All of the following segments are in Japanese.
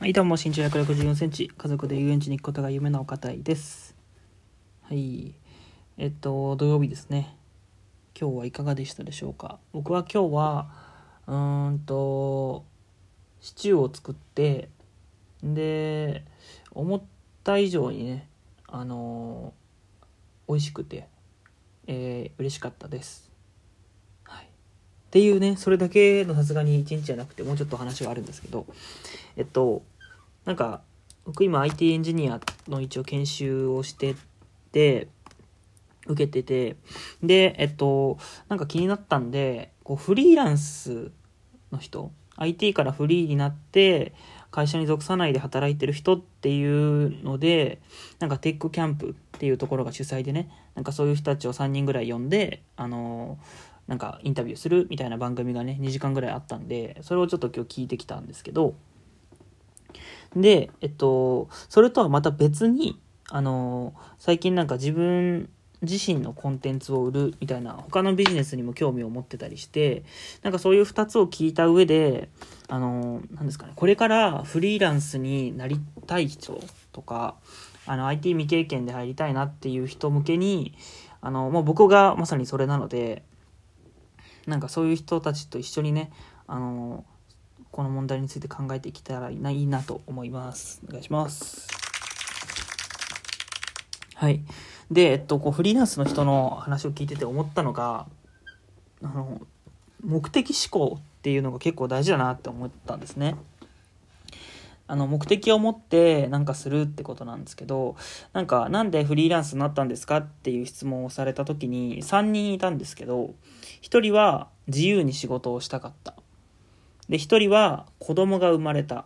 はい、どうも、身長164センチ、家族で遊園地に行くことが夢のお方です。はい。えっと、土曜日ですね。今日はいかがでしたでしょうか？僕は今日は、うーんと、シチューを作って、で、思った以上にね、あの美味しくて、えー嬉しかったです。っていうね、それだけのさすがに一日じゃなくて、もうちょっと話があるんですけど、えっと、なんか、僕今 IT エンジニアの一応研修をしてて、受けてて、で、えっと、なんか気になったんで、こうフリーランスの人、IT からフリーになって、会社に属さないで働いてる人っていうので、なんかテックキャンプっていうところが主催でね、なんかそういう人たちを3人ぐらい呼んで、あのなんかインタビューするみたいな番組がね、2時間ぐらいあったんで、それをちょっと今日聞いてきたんですけど、で、えっと、それとはまた別に、あの、最近なんか自分自身のコンテンツを売るみたいな、他のビジネスにも興味を持ってたりして、なんかそういう2つを聞いた上で、あの、なですかね、これからフリーランスになりたい人とか、あの、IT 未経験で入りたいなっていう人向けに、あの、もう僕がまさにそれなので、なんかそういう人たちと一緒にね、あの、この問題について考えていけたらいいないいなと思います。お願いします。はい。で、えっと、こうフリーランスの人の話を聞いてて思ったのが、あの、目的思考っていうのが結構大事だなって思ったんですね。あの、目的を持ってなんかするってことなんですけど、なんか、なんでフリーランスになったんですかっていう質問をされた時に3人いたんですけど、1人は自由に仕事をしたかった。で、一人は子供が生まれた。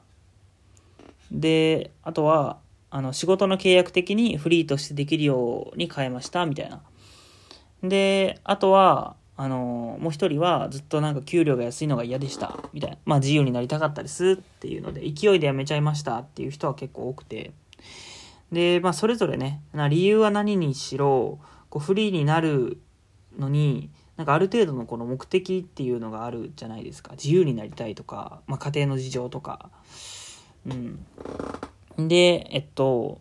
で、あとは、あの、仕事の契約的にフリーとしてできるように変えました、みたいな。で、あとは、あの、もう一人はずっとなんか給料が安いのが嫌でした、みたいな。まあ自由になりたかったですっていうので、勢いで辞めちゃいましたっていう人は結構多くて。で、まあそれぞれね、な理由は何にしろ、こうフリーになるのに、なんかある程度のこの目的っていうのがあるじゃないですか。自由になりたいとか、まあ、家庭の事情とか。うん。で、えっと、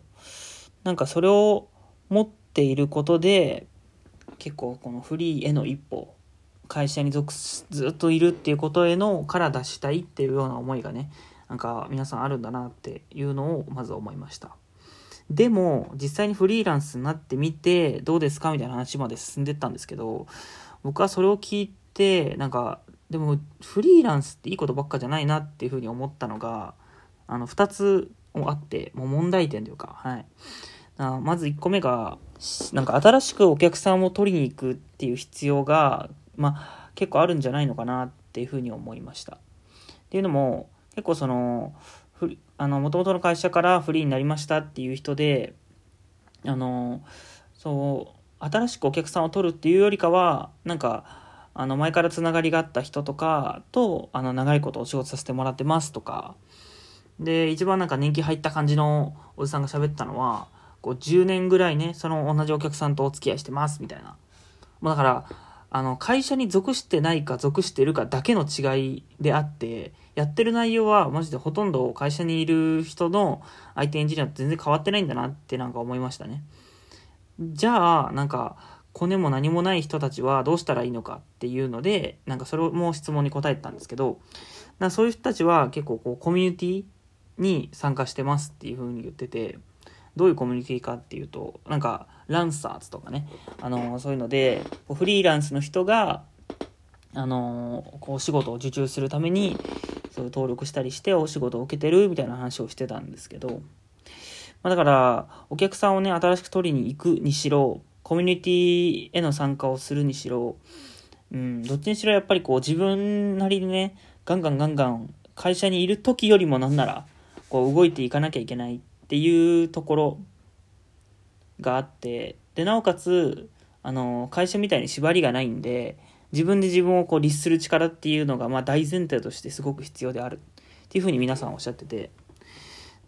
なんかそれを持っていることで、結構このフリーへの一歩、会社に属すずっといるっていうことへのから出したいっていうような思いがね、なんか皆さんあるんだなっていうのをまず思いました。でも、実際にフリーランスになってみて、どうですかみたいな話まで進んでったんですけど、僕はそれを聞いてなんかでもフリーランスっていいことばっかじゃないなっていうふうに思ったのがあの2つあってもう問題点というか、はい、あまず1個目がなんか新しくお客さんを取りに行くっていう必要が、まあ、結構あるんじゃないのかなっていうふうに思いました。っていうのも結構そのもともとの会社からフリーになりましたっていう人であのそう新しくお客さんを取るっていうよりかはなんかあの前からつながりがあった人とかとあの長いことお仕事させてもらってますとかで一番なんか年季入った感じのおじさんが喋ったのはこう10年ぐらいねその同じお客さんとお付き合いしてますみたいなもうだからあの会社に属してないか属してるかだけの違いであってやってる内容はマジでほとんど会社にいる人の IT エンジニアと全然変わってないんだなってなんか思いましたね。じゃあ、なんか、コネも何もない人たちはどうしたらいいのかっていうので、なんかそれも質問に答えてたんですけど、なそういう人たちは結構こうコミュニティに参加してますっていう風に言ってて、どういうコミュニティかっていうと、なんか、ランサーズとかね、あのそういうので、フリーランスの人が、あのこう、仕事を受注するために、そう登録したりしてお仕事を受けてるみたいな話をしてたんですけど、まあ、だから、お客さんをね、新しく取りに行くにしろ、コミュニティへの参加をするにしろ、うん、どっちにしろやっぱりこう自分なりにね、ガンガンガンガン会社にいる時よりもなんなら、こう動いていかなきゃいけないっていうところがあって、で、なおかつ、あの、会社みたいに縛りがないんで、自分で自分をこう律する力っていうのが、まあ大前提としてすごく必要であるっていうふうに皆さんおっしゃってて、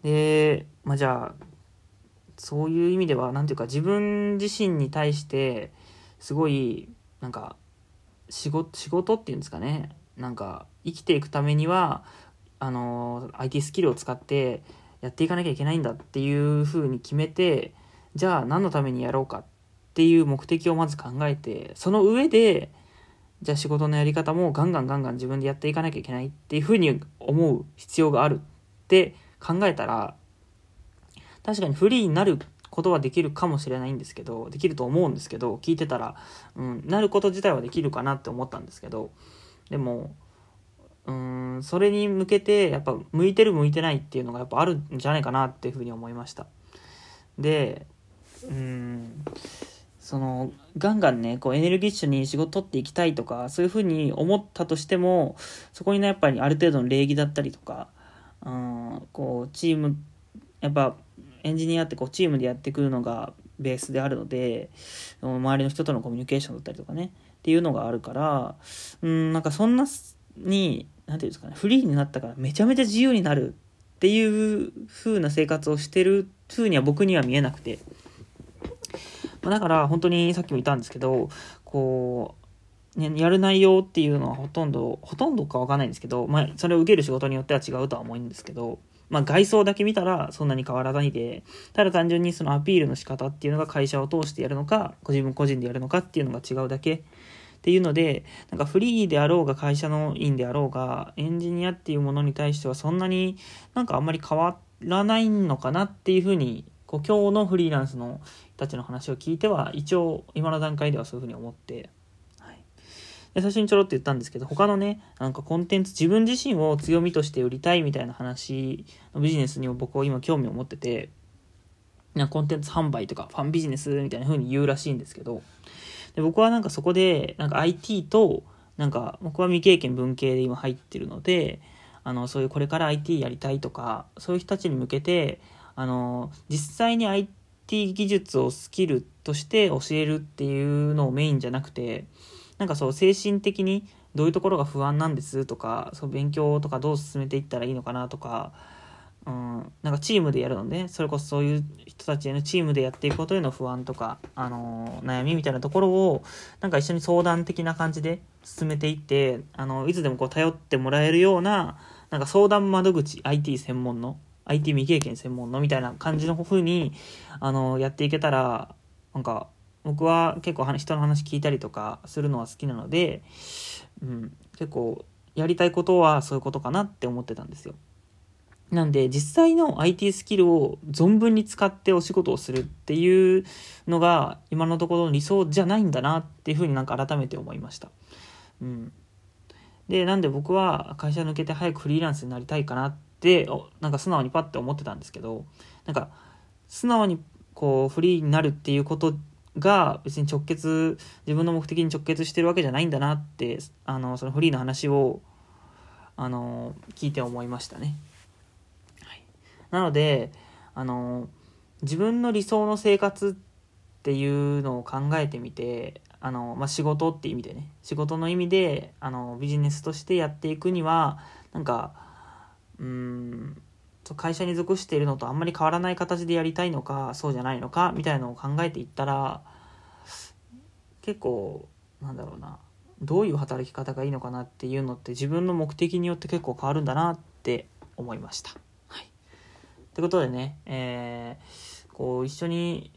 で、まあじゃあ、そういう意味では、なんていうか自分自身に対して、すごい、なんか、仕事、仕事っていうんですかね。なんか、生きていくためには、あの IT スキルを使ってやっていかなきゃいけないんだっていうふうに決めてじゃあ何のためにやろうかっていう目的をまず考えてその上でじゃあ仕事のやり方もガンガンガンガン自分でやっていかなきゃいけないっていうふうに思う必要があるって考えたら確かにフリーになることはできるかもしれないんですけどできると思うんですけど聞いてたら、うん、なること自体はできるかなって思ったんですけどでもうんそれに向けてやっぱ向いてる向いてないっていうのがやっぱあるんじゃないかなっていうふうに思いました。でうんそのガンガンねこうエネルギッシュに仕事取っていきたいとかそういうふうに思ったとしてもそこにねやっぱりある程度の礼儀だったりとかうんこうチームやっぱエンジニアってこうチームでやってくるのがベースであるので周りの人とのコミュニケーションだったりとかねっていうのがあるからうんなんかそんなに何て言うんですかねフリーになったからめちゃめちゃ自由になるっていう風な生活をしてる風には僕には見えなくて。まあ、だから本当にさっきも言ったんですけど、こう、ね、やる内容っていうのはほとんど、ほとんどかわかんないんですけど、まあ、それを受ける仕事によっては違うとは思うんですけど、まあ、外装だけ見たらそんなに変わらないで、ただ単純にそのアピールの仕方っていうのが会社を通してやるのか、ご自分個人でやるのかっていうのが違うだけ。っていうので、なんかフリーであろうが会社の員であろうが、エンジニアっていうものに対してはそんなになんかあんまり変わらないのかなっていうふうにこう今日のフリーランスの人たちの話を聞いては一応今の段階ではそういうふうに思って、で最初にちょろっと言ったんですけど他のねなんかコンテンツ自分自身を強みとして売りたいみたいな話のビジネスにも僕は今興味を持っててなコンテンツ販売とかファンビジネスみたいな風に言うらしいんですけどで僕はなんかそこでなんか IT となんか僕は未経験文系で今入ってるのであのそういうこれから IT やりたいとかそういう人たちに向けてあの実際に IT 技術をスキルとして教えるっていうのをメインじゃなくてなんかそう精神的にどういうところが不安なんですとかそう勉強とかどう進めていったらいいのかなとか、うん、なんかチームでやるのでそれこそそういう人たちへのチームでやっていくことへの不安とか、あの悩みみたいなところをなんか一緒に相談的な感じで進めていってあのいつでもこう頼ってもらえるようななんか相談窓口 IT 専門の IT 未経験専門のみたいな感じの風に、あの、やっていけたら、なんか、僕は結構人の話聞いたりとかするのは好きなので、うん、結構やりたいことはそういうことかなって思ってたんですよ。なんで実際の IT スキルを存分に使ってお仕事をするっていうのが今のところの理想じゃないんだなっていうふうになんか改めて思いました。うん。で、なんで僕は会社抜けて早くフリーランスになりたいかなっってなんか素直にパッて思ってたんですけどなんか素直にこうフリーになるっていうことが別に直結自分の目的に直結してるわけじゃないんだなってあのそのフリーの話をあの聞いて思いましたね。はい、なのであの自分の理想の生活っていうのを考えてみてあの、まあ、仕事って意味でね仕事の意味であのビジネスとしてやっていくにはなんかうん会社に属しているのとあんまり変わらない形でやりたいのかそうじゃないのかみたいなのを考えていったら結構なんだろうなどういう働き方がいいのかなっていうのって自分の目的によって結構変わるんだなって思いました。はい、ということでね、えー、こう一緒に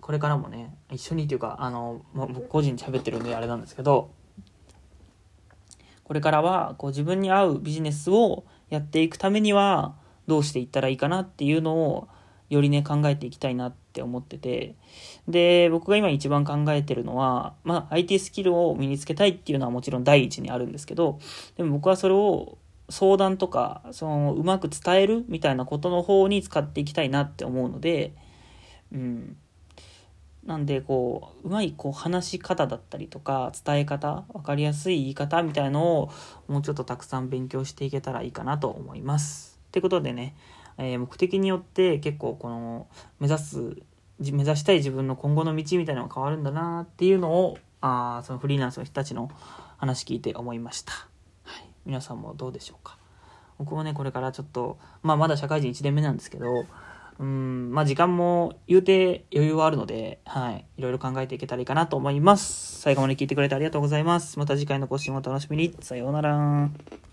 これからもね一緒にっていうかあの、ま僕個人で喋ってるんであれなんですけどこれからはこう自分に合うビジネスをやっていくためにはどうしていったらいいかなっていうのをよりね考えていきたいなって思っててで僕が今一番考えてるのは、まあ、IT スキルを身につけたいっていうのはもちろん第一にあるんですけどでも僕はそれを相談とかそのうまく伝えるみたいなことの方に使っていきたいなって思うのでうんなんでこううまいこう話し方だったりとか伝え方分かりやすい言い方みたいのをもうちょっとたくさん勉強していけたらいいかなと思います。ってことでね、えー、目的によって結構この目指す目指したい自分の今後の道みたいなのが変わるんだなっていうのをあそのフリーランスの人たちの話聞いて思いました。はい、皆さんもどうでしょうか？僕もねこれからちょっとまあまだ社会人1年目なんですけどうん、まあ時間も言うて余裕はあるので、はい。いろいろ考えていけたらいいかなと思います。最後まで聞いてくれてありがとうございます。また次回の更新をお楽しみに。さようなら。